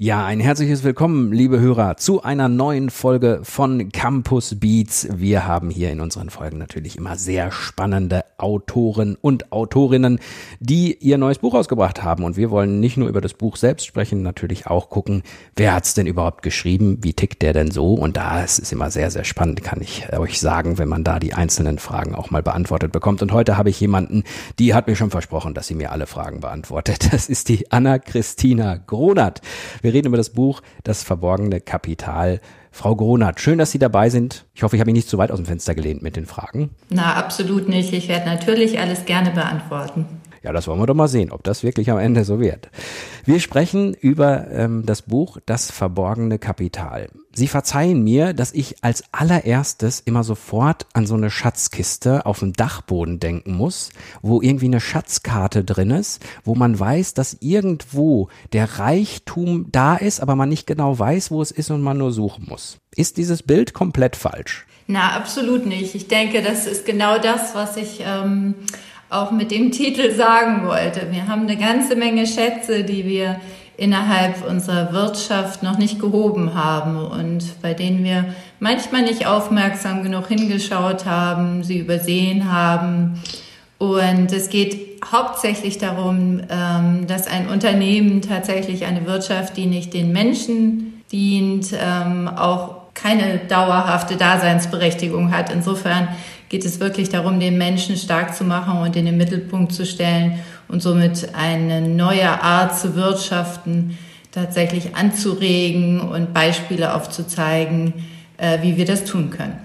Ja, ein herzliches Willkommen, liebe Hörer, zu einer neuen Folge von Campus Beats. Wir haben hier in unseren Folgen natürlich immer sehr spannende Autoren und Autorinnen, die ihr neues Buch ausgebracht haben. Und wir wollen nicht nur über das Buch selbst sprechen, natürlich auch gucken, wer hat's denn überhaupt geschrieben, wie tickt der denn so? Und da ist es immer sehr, sehr spannend, kann ich euch sagen, wenn man da die einzelnen Fragen auch mal beantwortet bekommt. Und heute habe ich jemanden, die hat mir schon versprochen, dass sie mir alle Fragen beantwortet. Das ist die Anna-Christina Gronert. Reden über das Buch Das verborgene Kapital. Frau Gronert, schön, dass Sie dabei sind. Ich hoffe, ich habe mich nicht zu weit aus dem Fenster gelehnt mit den Fragen. Na, absolut nicht. Ich werde natürlich alles gerne beantworten. Ja, das wollen wir doch mal sehen, ob das wirklich am Ende so wird. Wir sprechen über ähm, das Buch Das verborgene Kapital. Sie verzeihen mir, dass ich als allererstes immer sofort an so eine Schatzkiste auf dem Dachboden denken muss, wo irgendwie eine Schatzkarte drin ist, wo man weiß, dass irgendwo der Reichtum da ist, aber man nicht genau weiß, wo es ist und man nur suchen muss. Ist dieses Bild komplett falsch? Na, absolut nicht. Ich denke, das ist genau das, was ich ähm, auch mit dem Titel sagen wollte. Wir haben eine ganze Menge Schätze, die wir innerhalb unserer Wirtschaft noch nicht gehoben haben und bei denen wir manchmal nicht aufmerksam genug hingeschaut haben, sie übersehen haben. Und es geht hauptsächlich darum, ähm, dass ein Unternehmen tatsächlich eine Wirtschaft, die nicht den Menschen dient, ähm, auch keine dauerhafte Daseinsberechtigung hat. Insofern geht es wirklich darum, den Menschen stark zu machen und in den Mittelpunkt zu stellen und somit eine neue Art zu wirtschaften tatsächlich anzuregen und Beispiele aufzuzeigen, äh, wie wir das tun können.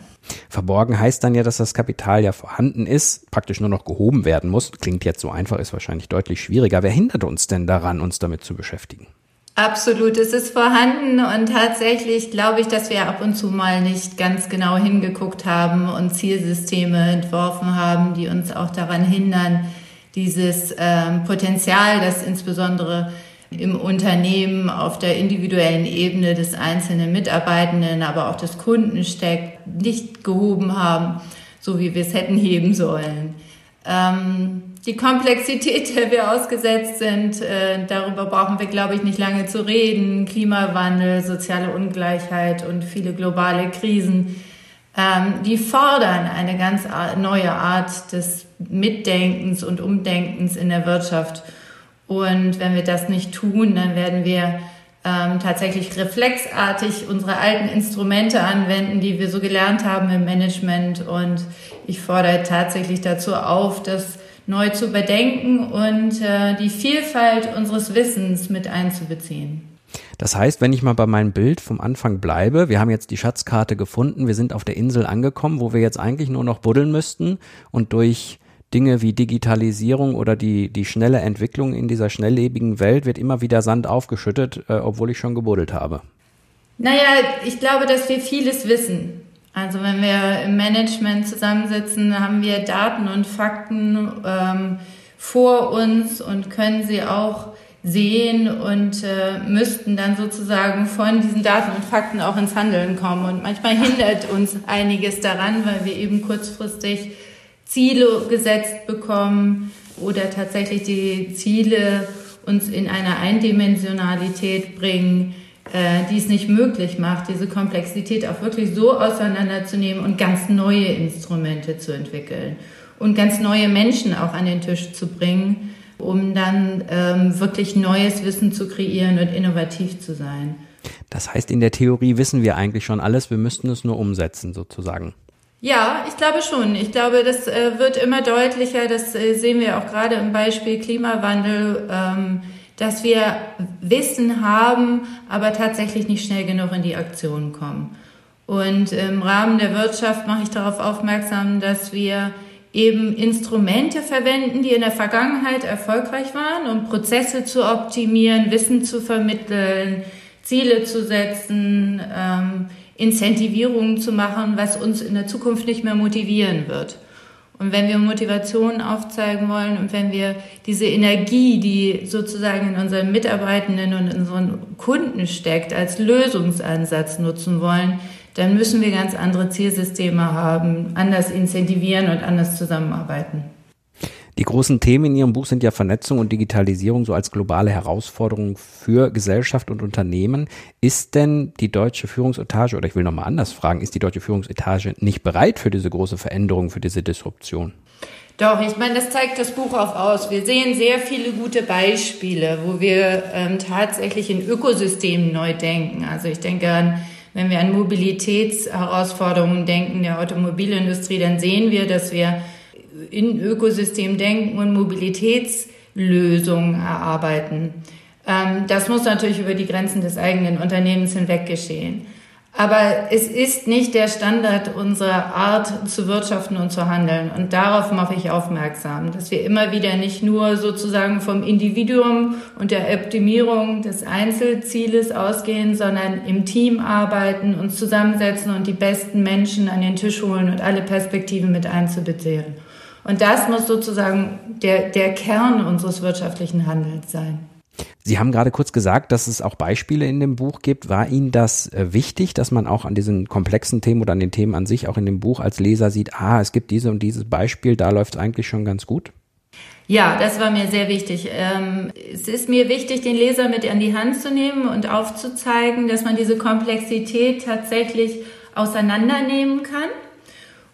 Verborgen heißt dann ja, dass das Kapital ja vorhanden ist, praktisch nur noch gehoben werden muss. Klingt jetzt so einfach, ist wahrscheinlich deutlich schwieriger. Wer hindert uns denn daran, uns damit zu beschäftigen? Absolut, es ist vorhanden und tatsächlich glaube ich, dass wir ab und zu mal nicht ganz genau hingeguckt haben und Zielsysteme entworfen haben, die uns auch daran hindern, dieses ähm, Potenzial, das insbesondere im Unternehmen auf der individuellen Ebene des einzelnen Mitarbeitenden, aber auch des Kunden steckt, nicht gehoben haben, so wie wir es hätten heben sollen. Ähm, die Komplexität, der wir ausgesetzt sind, äh, darüber brauchen wir, glaube ich, nicht lange zu reden. Klimawandel, soziale Ungleichheit und viele globale Krisen, ähm, die fordern eine ganz neue Art des Mitdenkens und Umdenkens in der Wirtschaft. Und wenn wir das nicht tun, dann werden wir ähm, tatsächlich reflexartig unsere alten Instrumente anwenden, die wir so gelernt haben im Management. Und ich fordere tatsächlich dazu auf, dass neu zu überdenken und äh, die Vielfalt unseres Wissens mit einzubeziehen. Das heißt, wenn ich mal bei meinem Bild vom Anfang bleibe, wir haben jetzt die Schatzkarte gefunden, wir sind auf der Insel angekommen, wo wir jetzt eigentlich nur noch buddeln müssten und durch Dinge wie Digitalisierung oder die, die schnelle Entwicklung in dieser schnelllebigen Welt wird immer wieder Sand aufgeschüttet, äh, obwohl ich schon gebuddelt habe. Naja, ich glaube, dass wir vieles wissen. Also wenn wir im Management zusammensitzen, haben wir Daten und Fakten ähm, vor uns und können sie auch sehen und äh, müssten dann sozusagen von diesen Daten und Fakten auch ins Handeln kommen. Und manchmal hindert uns einiges daran, weil wir eben kurzfristig Ziele gesetzt bekommen oder tatsächlich die Ziele uns in eine Eindimensionalität bringen, äh, die es nicht möglich macht, diese Komplexität auch wirklich so auseinanderzunehmen und ganz neue Instrumente zu entwickeln und ganz neue Menschen auch an den Tisch zu bringen, um dann ähm, wirklich neues Wissen zu kreieren und innovativ zu sein. Das heißt, in der Theorie wissen wir eigentlich schon alles, wir müssten es nur umsetzen sozusagen. Ja, ich glaube schon. Ich glaube, das äh, wird immer deutlicher. Das äh, sehen wir auch gerade im Beispiel Klimawandel. Ähm, dass wir Wissen haben, aber tatsächlich nicht schnell genug in die Aktion kommen. Und im Rahmen der Wirtschaft mache ich darauf aufmerksam, dass wir eben Instrumente verwenden, die in der Vergangenheit erfolgreich waren, um Prozesse zu optimieren, Wissen zu vermitteln, Ziele zu setzen, ähm, Incentivierungen zu machen, was uns in der Zukunft nicht mehr motivieren wird. Und wenn wir Motivation aufzeigen wollen und wenn wir diese Energie, die sozusagen in unseren Mitarbeitenden und in unseren Kunden steckt, als Lösungsansatz nutzen wollen, dann müssen wir ganz andere Zielsysteme haben, anders incentivieren und anders zusammenarbeiten. Die großen Themen in Ihrem Buch sind ja Vernetzung und Digitalisierung so als globale Herausforderung für Gesellschaft und Unternehmen. Ist denn die deutsche Führungsetage, oder ich will nochmal anders fragen, ist die deutsche Führungsetage nicht bereit für diese große Veränderung, für diese Disruption? Doch, ich meine, das zeigt das Buch auch aus. Wir sehen sehr viele gute Beispiele, wo wir ähm, tatsächlich in Ökosystemen neu denken. Also ich denke an wenn wir an Mobilitätsherausforderungen denken der Automobilindustrie, dann sehen wir, dass wir in Ökosystem denken und Mobilitätslösungen erarbeiten. Ähm, das muss natürlich über die Grenzen des eigenen Unternehmens hinweg geschehen. Aber es ist nicht der Standard unserer Art zu wirtschaften und zu handeln. Und darauf mache ich aufmerksam, dass wir immer wieder nicht nur sozusagen vom Individuum und der Optimierung des Einzelzieles ausgehen, sondern im Team arbeiten, uns zusammensetzen und die besten Menschen an den Tisch holen und alle Perspektiven mit einzubeziehen. Und das muss sozusagen der, der Kern unseres wirtschaftlichen Handelns sein. Sie haben gerade kurz gesagt, dass es auch Beispiele in dem Buch gibt. War Ihnen das äh, wichtig, dass man auch an diesen komplexen Themen oder an den Themen an sich auch in dem Buch als Leser sieht, ah, es gibt diese und dieses Beispiel, da läuft es eigentlich schon ganz gut? Ja, das war mir sehr wichtig. Ähm, es ist mir wichtig, den Leser mit an die Hand zu nehmen und aufzuzeigen, dass man diese Komplexität tatsächlich auseinandernehmen kann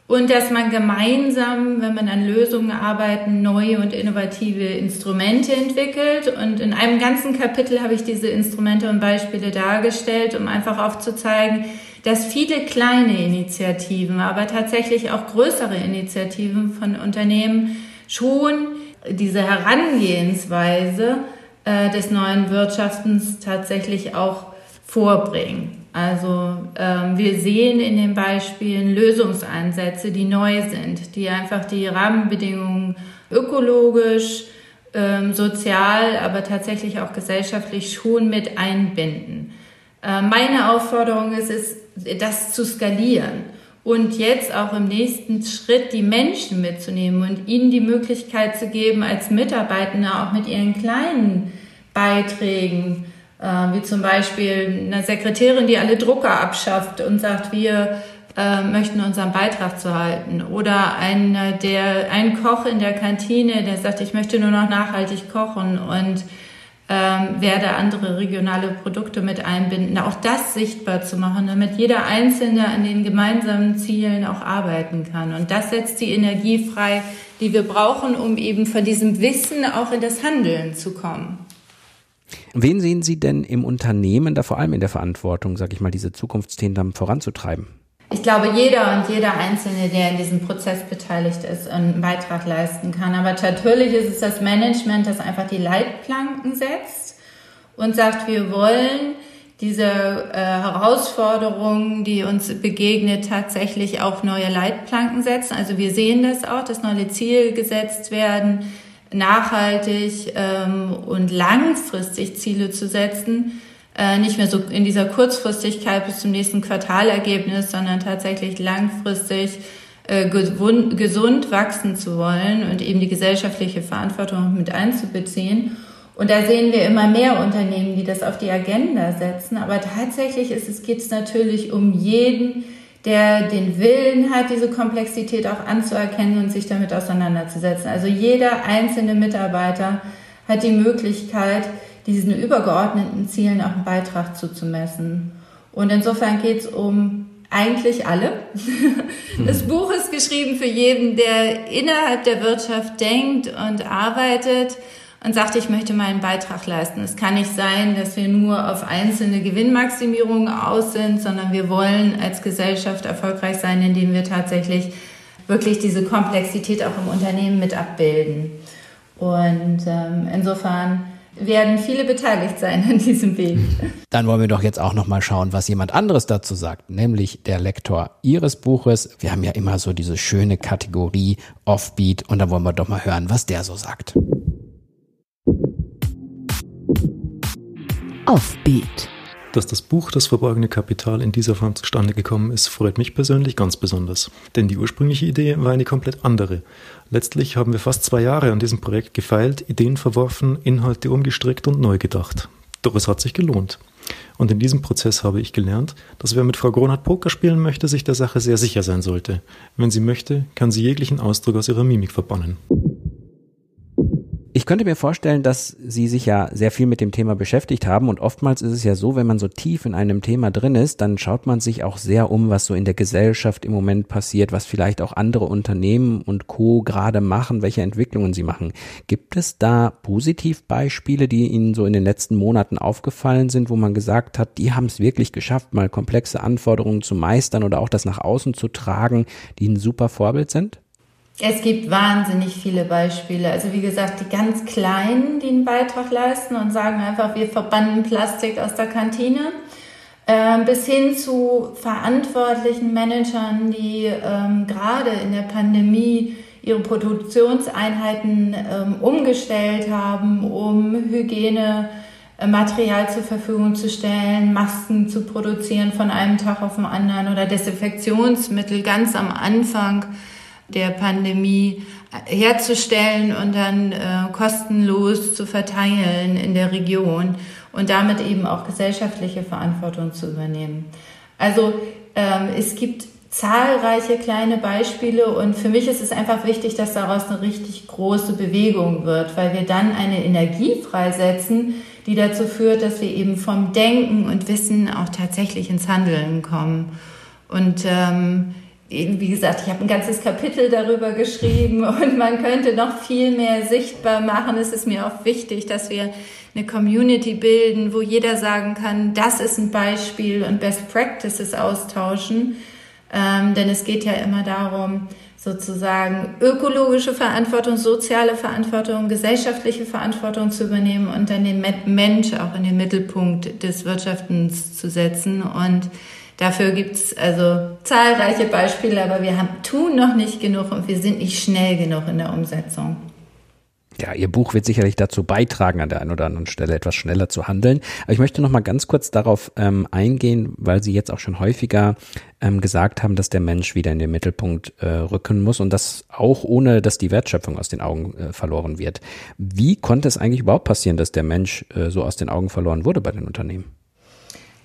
und dass man gemeinsam, wenn man an Lösungen arbeiten, neue und innovative Instrumente entwickelt. Und in einem ganzen Kapitel habe ich diese Instrumente und Beispiele dargestellt, um einfach aufzuzeigen, dass viele kleine Initiativen, aber tatsächlich auch größere Initiativen von Unternehmen schon diese Herangehensweise äh, des neuen Wirtschaftens tatsächlich auch vorbringen. Also ähm, wir sehen in den Beispielen Lösungsansätze, die neu sind, die einfach die Rahmenbedingungen ökologisch, ähm, sozial, aber tatsächlich auch gesellschaftlich schon mit einbinden. Äh, meine Aufforderung ist es, das zu skalieren und jetzt auch im nächsten Schritt die Menschen mitzunehmen und ihnen die Möglichkeit zu geben, als Mitarbeitende auch mit ihren kleinen Beiträgen wie zum Beispiel eine Sekretärin, die alle Drucker abschafft und sagt, wir äh, möchten unseren Beitrag zu halten. Oder ein, der, ein Koch in der Kantine, der sagt, ich möchte nur noch nachhaltig kochen und ähm, werde andere regionale Produkte mit einbinden. Auch das sichtbar zu machen, damit jeder Einzelne an den gemeinsamen Zielen auch arbeiten kann. Und das setzt die Energie frei, die wir brauchen, um eben von diesem Wissen auch in das Handeln zu kommen. Wen sehen Sie denn im Unternehmen da vor allem in der Verantwortung, sage ich mal, diese Zukunftsthemen dann voranzutreiben? Ich glaube, jeder und jeder Einzelne, der in diesem Prozess beteiligt ist, einen Beitrag leisten kann. Aber natürlich ist es das Management, das einfach die Leitplanken setzt und sagt, wir wollen diese äh, Herausforderungen, die uns begegnet, tatsächlich auch neue Leitplanken setzen. Also wir sehen das auch, dass neue Ziele gesetzt werden nachhaltig ähm, und langfristig Ziele zu setzen, äh, nicht mehr so in dieser Kurzfristigkeit bis zum nächsten Quartalergebnis, sondern tatsächlich langfristig äh, gesund, wachsen zu wollen und eben die gesellschaftliche Verantwortung mit einzubeziehen. Und da sehen wir immer mehr Unternehmen, die das auf die Agenda setzen. Aber tatsächlich geht es natürlich um jeden, der den Willen hat, diese Komplexität auch anzuerkennen und sich damit auseinanderzusetzen. Also jeder einzelne Mitarbeiter hat die Möglichkeit, diesen übergeordneten Zielen auch einen Beitrag zuzumessen. Und insofern geht es um eigentlich alle. Das Buch ist geschrieben für jeden, der innerhalb der Wirtschaft denkt und arbeitet und sagt, ich möchte meinen Beitrag leisten. Es kann nicht sein, dass wir nur auf einzelne Gewinnmaximierungen aus sind, sondern wir wollen als Gesellschaft erfolgreich sein, indem wir tatsächlich wirklich diese Komplexität auch im Unternehmen mit abbilden. Und ähm, insofern werden viele beteiligt sein an diesem Weg. Dann wollen wir doch jetzt auch noch mal schauen, was jemand anderes dazu sagt, nämlich der Lektor Ihres Buches. Wir haben ja immer so diese schöne Kategorie Offbeat und da wollen wir doch mal hören, was der so sagt. Offbeat. Dass das Buch Das verborgene Kapital in dieser Form zustande gekommen ist, freut mich persönlich ganz besonders. Denn die ursprüngliche Idee war eine komplett andere. Letztlich haben wir fast zwei Jahre an diesem Projekt gefeilt, Ideen verworfen, Inhalte umgestrickt und neu gedacht. Doch es hat sich gelohnt. Und in diesem Prozess habe ich gelernt, dass wer mit Frau Gronhardt Poker spielen möchte, sich der Sache sehr sicher sein sollte. Wenn sie möchte, kann sie jeglichen Ausdruck aus ihrer Mimik verbannen. Ich könnte mir vorstellen, dass Sie sich ja sehr viel mit dem Thema beschäftigt haben und oftmals ist es ja so, wenn man so tief in einem Thema drin ist, dann schaut man sich auch sehr um, was so in der Gesellschaft im Moment passiert, was vielleicht auch andere Unternehmen und Co. gerade machen, welche Entwicklungen sie machen. Gibt es da Positivbeispiele, die Ihnen so in den letzten Monaten aufgefallen sind, wo man gesagt hat, die haben es wirklich geschafft, mal komplexe Anforderungen zu meistern oder auch das nach außen zu tragen, die ein super Vorbild sind? Es gibt wahnsinnig viele Beispiele. Also wie gesagt, die ganz Kleinen, die einen Beitrag leisten und sagen einfach, wir verbannen Plastik aus der Kantine, äh, bis hin zu verantwortlichen Managern, die ähm, gerade in der Pandemie ihre Produktionseinheiten ähm, umgestellt haben, um Hygiene äh, Material zur Verfügung zu stellen, Masken zu produzieren von einem Tag auf den anderen oder Desinfektionsmittel ganz am Anfang der Pandemie herzustellen und dann äh, kostenlos zu verteilen in der Region und damit eben auch gesellschaftliche Verantwortung zu übernehmen. Also ähm, es gibt zahlreiche kleine Beispiele und für mich ist es einfach wichtig, dass daraus eine richtig große Bewegung wird, weil wir dann eine Energie freisetzen, die dazu führt, dass wir eben vom Denken und Wissen auch tatsächlich ins Handeln kommen. Und ähm, wie gesagt, ich habe ein ganzes Kapitel darüber geschrieben und man könnte noch viel mehr sichtbar machen. Es ist mir auch wichtig, dass wir eine Community bilden, wo jeder sagen kann, das ist ein Beispiel und Best Practices austauschen. Ähm, denn es geht ja immer darum, sozusagen ökologische Verantwortung, soziale Verantwortung, gesellschaftliche Verantwortung zu übernehmen und dann den Mensch auch in den Mittelpunkt des Wirtschaftens zu setzen. Und Dafür gibt's also zahlreiche Beispiele, aber wir haben, tun noch nicht genug und wir sind nicht schnell genug in der Umsetzung. Ja, Ihr Buch wird sicherlich dazu beitragen, an der einen oder anderen Stelle etwas schneller zu handeln. Aber ich möchte noch mal ganz kurz darauf ähm, eingehen, weil Sie jetzt auch schon häufiger ähm, gesagt haben, dass der Mensch wieder in den Mittelpunkt äh, rücken muss und das auch ohne, dass die Wertschöpfung aus den Augen äh, verloren wird. Wie konnte es eigentlich überhaupt passieren, dass der Mensch äh, so aus den Augen verloren wurde bei den Unternehmen?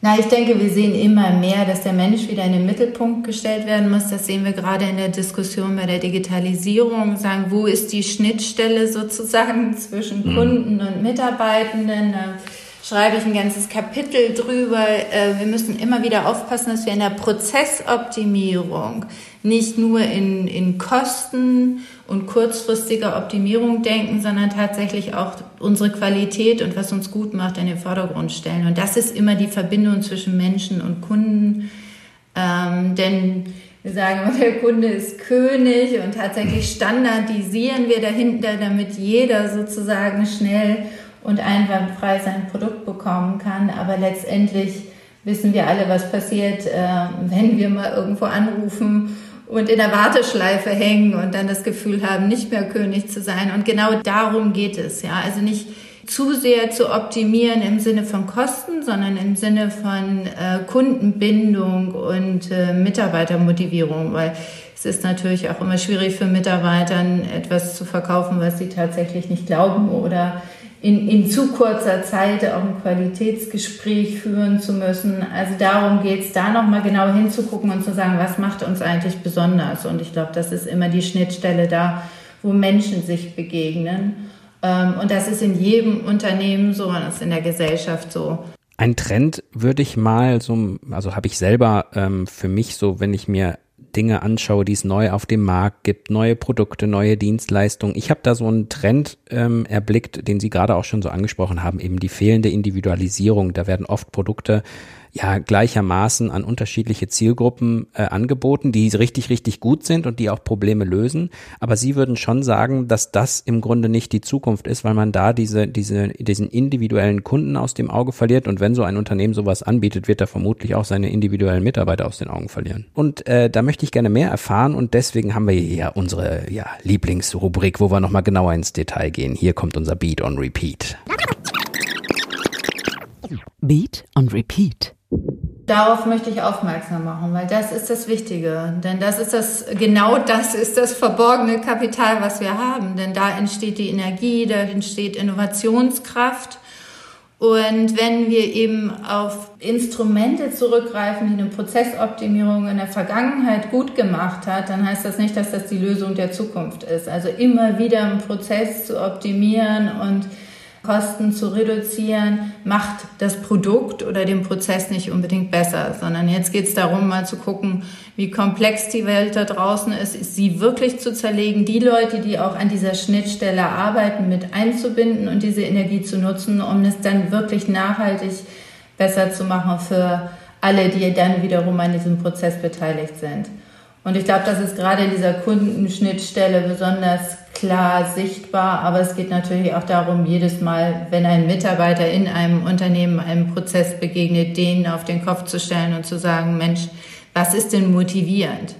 Na, ich denke, wir sehen immer mehr, dass der Mensch wieder in den Mittelpunkt gestellt werden muss. Das sehen wir gerade in der Diskussion bei der Digitalisierung. Sagen, wo ist die Schnittstelle sozusagen zwischen mhm. Kunden und Mitarbeitenden? Da schreibe ich ein ganzes Kapitel drüber. Äh, wir müssen immer wieder aufpassen, dass wir in der Prozessoptimierung nicht nur in, in Kosten und kurzfristiger Optimierung denken, sondern tatsächlich auch unsere Qualität und was uns gut macht in den Vordergrund stellen. Und das ist immer die Verbindung zwischen Menschen und Kunden. Ähm, denn wir sagen immer, der Kunde ist König und tatsächlich standardisieren wir dahinter, damit jeder sozusagen schnell und einwandfrei sein Produkt bekommen kann. Aber letztendlich wissen wir alle, was passiert, äh, wenn wir mal irgendwo anrufen und in der Warteschleife hängen und dann das Gefühl haben, nicht mehr König zu sein. Und genau darum geht es, ja. Also nicht zu sehr zu optimieren im Sinne von Kosten, sondern im Sinne von äh, Kundenbindung und äh, Mitarbeitermotivierung, weil es ist natürlich auch immer schwierig für Mitarbeitern etwas zu verkaufen, was sie tatsächlich nicht glauben oder in, in zu kurzer Zeit auch ein Qualitätsgespräch führen zu müssen. Also darum geht es, da nochmal genau hinzugucken und zu sagen, was macht uns eigentlich besonders. Und ich glaube, das ist immer die Schnittstelle da, wo Menschen sich begegnen. Ähm, und das ist in jedem Unternehmen so und das ist in der Gesellschaft so. Ein Trend würde ich mal so, also habe ich selber ähm, für mich so, wenn ich mir Dinge anschaue, die es neu auf dem Markt gibt, neue Produkte, neue Dienstleistungen. Ich habe da so einen Trend ähm, erblickt, den Sie gerade auch schon so angesprochen haben, eben die fehlende Individualisierung. Da werden oft Produkte ja gleichermaßen an unterschiedliche Zielgruppen äh, angeboten, die richtig, richtig gut sind und die auch Probleme lösen. Aber Sie würden schon sagen, dass das im Grunde nicht die Zukunft ist, weil man da diese, diese, diesen individuellen Kunden aus dem Auge verliert. Und wenn so ein Unternehmen sowas anbietet, wird er vermutlich auch seine individuellen Mitarbeiter aus den Augen verlieren. Und äh, da möchte ich gerne mehr erfahren und deswegen haben wir hier ja unsere ja, Lieblingsrubrik, wo wir nochmal genauer ins Detail gehen. Hier kommt unser Beat on Repeat. Beat und Repeat. Darauf möchte ich aufmerksam machen, weil das ist das Wichtige. Denn das ist das, genau das ist das verborgene Kapital, was wir haben. Denn da entsteht die Energie, da entsteht Innovationskraft. Und wenn wir eben auf Instrumente zurückgreifen, die eine Prozessoptimierung in der Vergangenheit gut gemacht hat, dann heißt das nicht, dass das die Lösung der Zukunft ist. Also immer wieder einen Prozess zu optimieren und Kosten zu reduzieren, macht das Produkt oder den Prozess nicht unbedingt besser, sondern jetzt geht es darum, mal zu gucken, wie komplex die Welt da draußen ist, sie wirklich zu zerlegen, die Leute, die auch an dieser Schnittstelle arbeiten, mit einzubinden und diese Energie zu nutzen, um es dann wirklich nachhaltig besser zu machen für alle, die dann wiederum an diesem Prozess beteiligt sind. Und ich glaube, das ist gerade in dieser Kundenschnittstelle besonders klar sichtbar. Aber es geht natürlich auch darum, jedes Mal, wenn ein Mitarbeiter in einem Unternehmen einem Prozess begegnet, den auf den Kopf zu stellen und zu sagen, Mensch, was ist denn motivierend?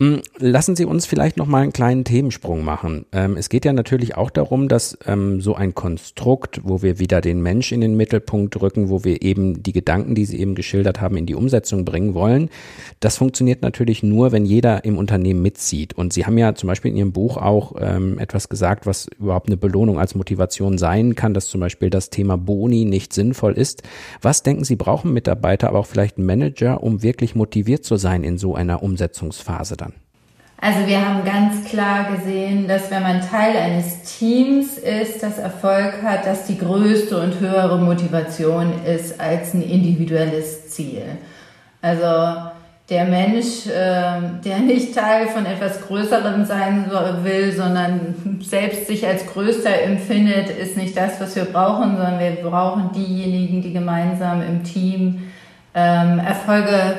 Hm, lassen Sie uns vielleicht noch mal einen kleinen Themensprung machen. Ähm, es geht ja natürlich auch darum, dass ähm, so ein Konstrukt, wo wir wieder den Mensch in den Mittelpunkt rücken, wo wir eben die Gedanken, die Sie eben geschildert haben, in die Umsetzung bringen wollen, das funktioniert natürlich nur, wenn jeder im Unternehmen mitzieht. Und Sie haben ja zum Beispiel in Ihrem Buch auch ähm, etwas gesagt, was überhaupt eine Belohnung als Motivation sein kann, dass zum Beispiel das Thema Boni nicht sinnvoll ist. Was denken Sie, brauchen Mitarbeiter, aber auch vielleicht Manager, um wirklich motiviert zu sein in so einer Umsetzungsphase dann? Also wir haben ganz klar gesehen, dass wenn man Teil eines Teams ist, das Erfolg hat, dass die größte und höhere Motivation ist als ein individuelles Ziel. Also der Mensch, ähm, der nicht Teil von etwas Größerem sein will, sondern selbst sich als Größter empfindet, ist nicht das, was wir brauchen, sondern wir brauchen diejenigen, die gemeinsam im Team ähm, Erfolge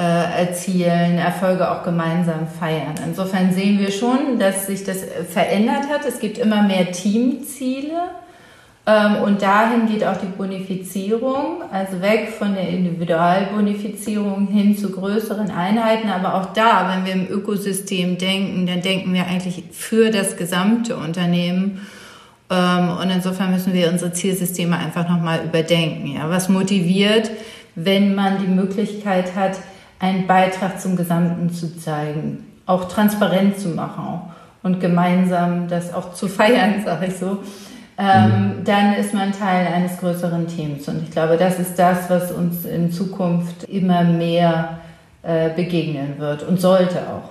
erzielen, Erfolge auch gemeinsam feiern. Insofern sehen wir schon, dass sich das verändert hat. Es gibt immer mehr Teamziele ähm, und dahin geht auch die Bonifizierung, also weg von der Individualbonifizierung hin zu größeren Einheiten. Aber auch da, wenn wir im Ökosystem denken, dann denken wir eigentlich für das gesamte Unternehmen. Ähm, und insofern müssen wir unsere Zielsysteme einfach nochmal überdenken. Ja, was motiviert, wenn man die Möglichkeit hat, einen Beitrag zum Gesamten zu zeigen, auch transparent zu machen und gemeinsam das auch zu feiern, sage ich so, ähm, mhm. dann ist man Teil eines größeren Teams. Und ich glaube, das ist das, was uns in Zukunft immer mehr äh, begegnen wird und sollte auch.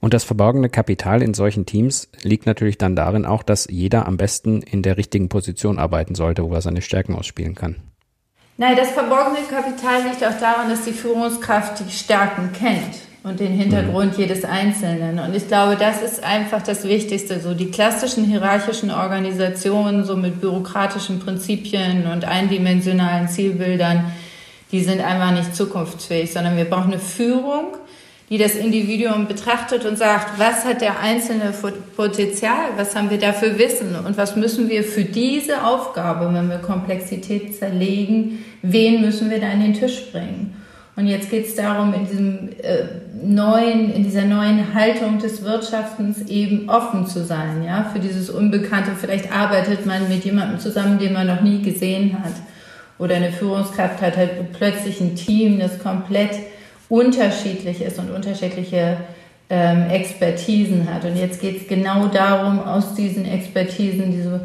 Und das verborgene Kapital in solchen Teams liegt natürlich dann darin auch, dass jeder am besten in der richtigen Position arbeiten sollte, wo er seine Stärken ausspielen kann. Nein, das verborgene Kapital liegt auch daran, dass die Führungskraft die Stärken kennt und den Hintergrund mhm. jedes Einzelnen. Und ich glaube, das ist einfach das Wichtigste. So die klassischen hierarchischen Organisationen, so mit bürokratischen Prinzipien und eindimensionalen Zielbildern, die sind einfach nicht zukunftsfähig, sondern wir brauchen eine Führung, die das Individuum betrachtet und sagt, was hat der einzelne Potenzial, was haben wir dafür Wissen und was müssen wir für diese Aufgabe, wenn wir Komplexität zerlegen, wen müssen wir da an den Tisch bringen. Und jetzt geht es darum, in diesem äh, neuen, in dieser neuen Haltung des Wirtschaftens eben offen zu sein, ja, für dieses Unbekannte. Vielleicht arbeitet man mit jemandem zusammen, den man noch nie gesehen hat. Oder eine Führungskraft hat halt plötzlich ein Team, das komplett unterschiedlich ist und unterschiedliche ähm, Expertisen hat. Und jetzt geht es genau darum, aus diesen Expertisen diese,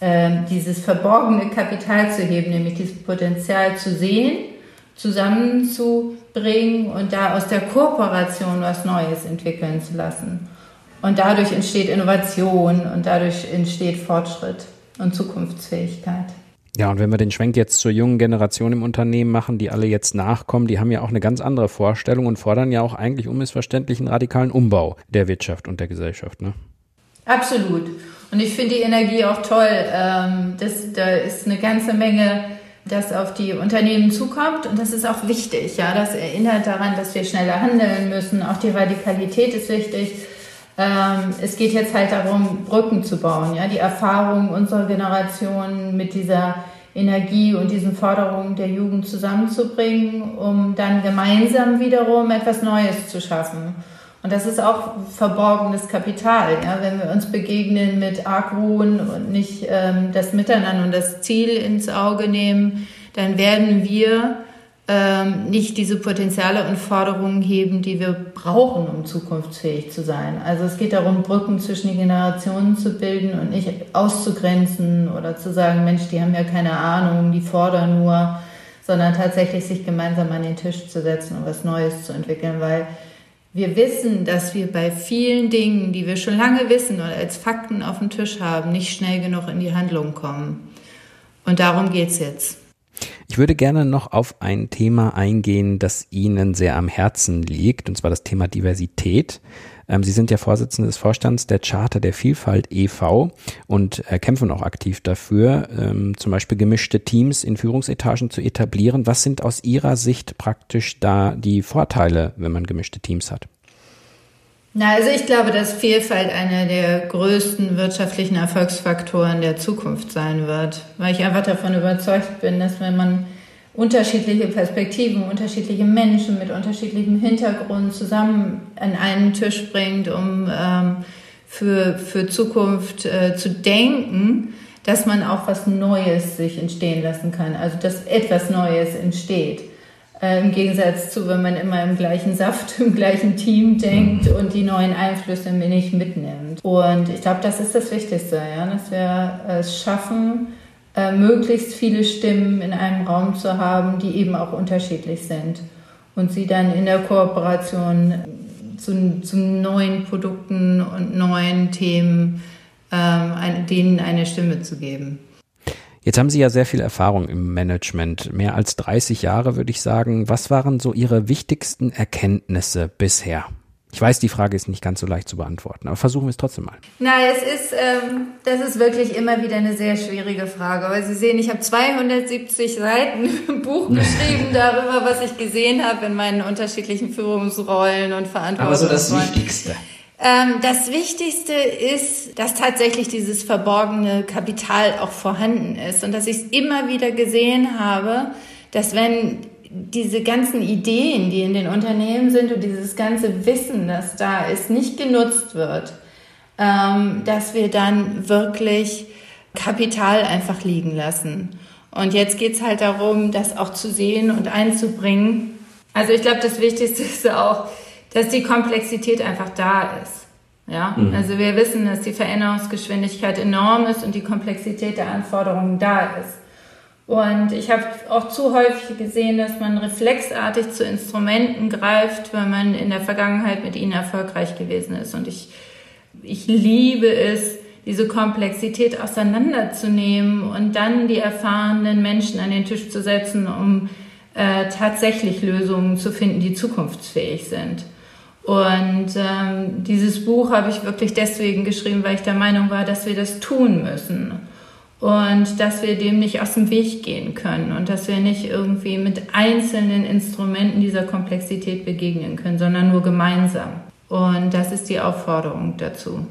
ähm, dieses verborgene Kapital zu heben, nämlich dieses Potenzial zu sehen, zusammenzubringen und da aus der Kooperation was Neues entwickeln zu lassen. Und dadurch entsteht Innovation und dadurch entsteht Fortschritt und Zukunftsfähigkeit. Ja, und wenn wir den Schwenk jetzt zur jungen Generation im Unternehmen machen, die alle jetzt nachkommen, die haben ja auch eine ganz andere Vorstellung und fordern ja auch eigentlich unmissverständlich einen radikalen Umbau der Wirtschaft und der Gesellschaft. Ne? Absolut. Und ich finde die Energie auch toll. Ähm, das, da ist eine ganze Menge, das auf die Unternehmen zukommt und das ist auch wichtig. Ja, das erinnert daran, dass wir schneller handeln müssen. Auch die Radikalität ist wichtig. Ähm, es geht jetzt halt darum, Brücken zu bauen, ja, die Erfahrung unserer Generation mit dieser Energie und diesen Forderungen der Jugend zusammenzubringen, um dann gemeinsam wiederum etwas Neues zu schaffen. Und das ist auch verborgenes Kapital, ja, wenn wir uns begegnen mit Argwohn und nicht ähm, das Miteinander und das Ziel ins Auge nehmen, dann werden wir ähm, nicht diese Potenziale und Forderungen heben, die wir brauchen, um zukunftsfähig zu sein. Also es geht darum, Brücken zwischen den Generationen zu bilden und nicht auszugrenzen oder zu sagen, Mensch, die haben ja keine Ahnung, die fordern nur, sondern tatsächlich sich gemeinsam an den Tisch zu setzen und was Neues zu entwickeln, weil wir wissen, dass wir bei vielen Dingen, die wir schon lange wissen oder als Fakten auf dem Tisch haben, nicht schnell genug in die Handlung kommen. Und darum geht's jetzt. Ich würde gerne noch auf ein Thema eingehen, das Ihnen sehr am Herzen liegt, und zwar das Thema Diversität. Ähm, Sie sind ja Vorsitzende des Vorstands der Charta der Vielfalt e.V. und äh, kämpfen auch aktiv dafür, ähm, zum Beispiel gemischte Teams in Führungsetagen zu etablieren. Was sind aus Ihrer Sicht praktisch da die Vorteile, wenn man gemischte Teams hat? Na, also ich glaube, dass Vielfalt einer der größten wirtschaftlichen Erfolgsfaktoren der Zukunft sein wird, weil ich einfach davon überzeugt bin, dass wenn man unterschiedliche Perspektiven, unterschiedliche Menschen mit unterschiedlichem Hintergrund zusammen an einen Tisch bringt, um ähm, für, für Zukunft äh, zu denken, dass man auch was Neues sich entstehen lassen kann, also dass etwas Neues entsteht. Äh, Im Gegensatz zu, wenn man immer im gleichen Saft, im gleichen Team denkt mhm. und die neuen Einflüsse nicht mitnimmt. Und ich glaube, das ist das Wichtigste, ja, dass wir es schaffen, äh, möglichst viele Stimmen in einem Raum zu haben, die eben auch unterschiedlich sind. Und sie dann in der Kooperation zu, zu neuen Produkten und neuen Themen, ähm, denen eine Stimme zu geben. Jetzt haben Sie ja sehr viel Erfahrung im Management, mehr als 30 Jahre würde ich sagen. Was waren so Ihre wichtigsten Erkenntnisse bisher? Ich weiß, die Frage ist nicht ganz so leicht zu beantworten, aber versuchen wir es trotzdem mal. Na, es ist, ähm, das ist wirklich immer wieder eine sehr schwierige Frage. Aber Sie sehen, ich habe 270 Seiten im Buch geschrieben darüber, was ich gesehen habe in meinen unterschiedlichen Führungsrollen und Verantwortungen. Aber so das Wichtigste. Ähm, das Wichtigste ist, dass tatsächlich dieses verborgene Kapital auch vorhanden ist und dass ich es immer wieder gesehen habe, dass wenn diese ganzen Ideen, die in den Unternehmen sind und dieses ganze Wissen, das da ist, nicht genutzt wird, ähm, dass wir dann wirklich Kapital einfach liegen lassen. Und jetzt geht's halt darum, das auch zu sehen und einzubringen. Also ich glaube, das Wichtigste ist auch, dass die Komplexität einfach da ist. Ja, mhm. also wir wissen, dass die Veränderungsgeschwindigkeit enorm ist und die Komplexität der Anforderungen da ist. Und ich habe auch zu häufig gesehen, dass man reflexartig zu Instrumenten greift, wenn man in der Vergangenheit mit ihnen erfolgreich gewesen ist. Und ich, ich liebe es, diese Komplexität auseinanderzunehmen und dann die erfahrenen Menschen an den Tisch zu setzen, um äh, tatsächlich Lösungen zu finden, die zukunftsfähig sind. Und ähm, dieses Buch habe ich wirklich deswegen geschrieben, weil ich der Meinung war, dass wir das tun müssen und dass wir dem nicht aus dem Weg gehen können und dass wir nicht irgendwie mit einzelnen Instrumenten dieser Komplexität begegnen können, sondern nur gemeinsam. Und das ist die Aufforderung dazu.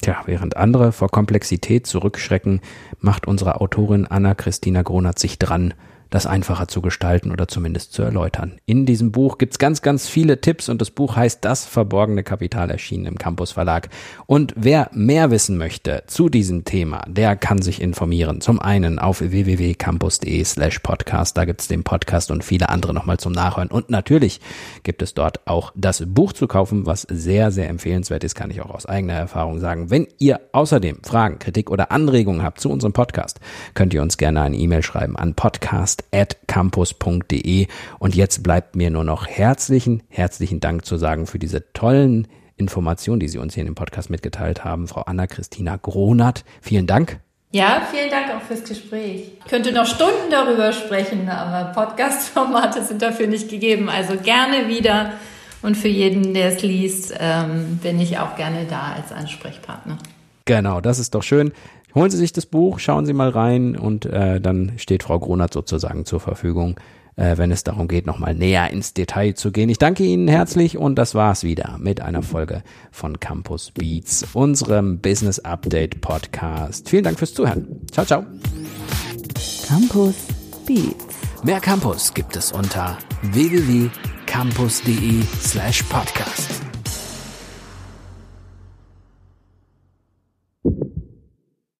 Tja, während andere vor Komplexität zurückschrecken, macht unsere Autorin Anna-Christina Gronert sich dran, das einfacher zu gestalten oder zumindest zu erläutern. In diesem Buch gibt's ganz, ganz viele Tipps und das Buch heißt Das verborgene Kapital erschienen im Campus Verlag. Und wer mehr wissen möchte zu diesem Thema, der kann sich informieren. Zum einen auf www.campus.de slash podcast. Da gibt's den Podcast und viele andere nochmal zum Nachhören. Und natürlich gibt es dort auch das Buch zu kaufen, was sehr, sehr empfehlenswert ist, kann ich auch aus eigener Erfahrung sagen. Wenn ihr außerdem Fragen, Kritik oder Anregungen habt zu unserem Podcast, könnt ihr uns gerne eine E-Mail schreiben an podcast podcast.campus.de. Und jetzt bleibt mir nur noch herzlichen, herzlichen Dank zu sagen für diese tollen Informationen, die Sie uns hier in dem Podcast mitgeteilt haben. Frau Anna-Christina Gronert, vielen Dank. Ja, vielen Dank auch fürs Gespräch. Ich könnte noch Stunden darüber sprechen, aber Podcast-Formate sind dafür nicht gegeben. Also gerne wieder. Und für jeden, der es liest, ähm, bin ich auch gerne da als Ansprechpartner. Genau, das ist doch schön. Holen Sie sich das Buch, schauen Sie mal rein und äh, dann steht Frau Gronert sozusagen zur Verfügung, äh, wenn es darum geht, nochmal näher ins Detail zu gehen. Ich danke Ihnen herzlich und das war's wieder mit einer Folge von Campus Beats, unserem Business Update Podcast. Vielen Dank fürs Zuhören. Ciao, ciao. Campus Beats. Mehr Campus gibt es unter www.campus.de slash podcast.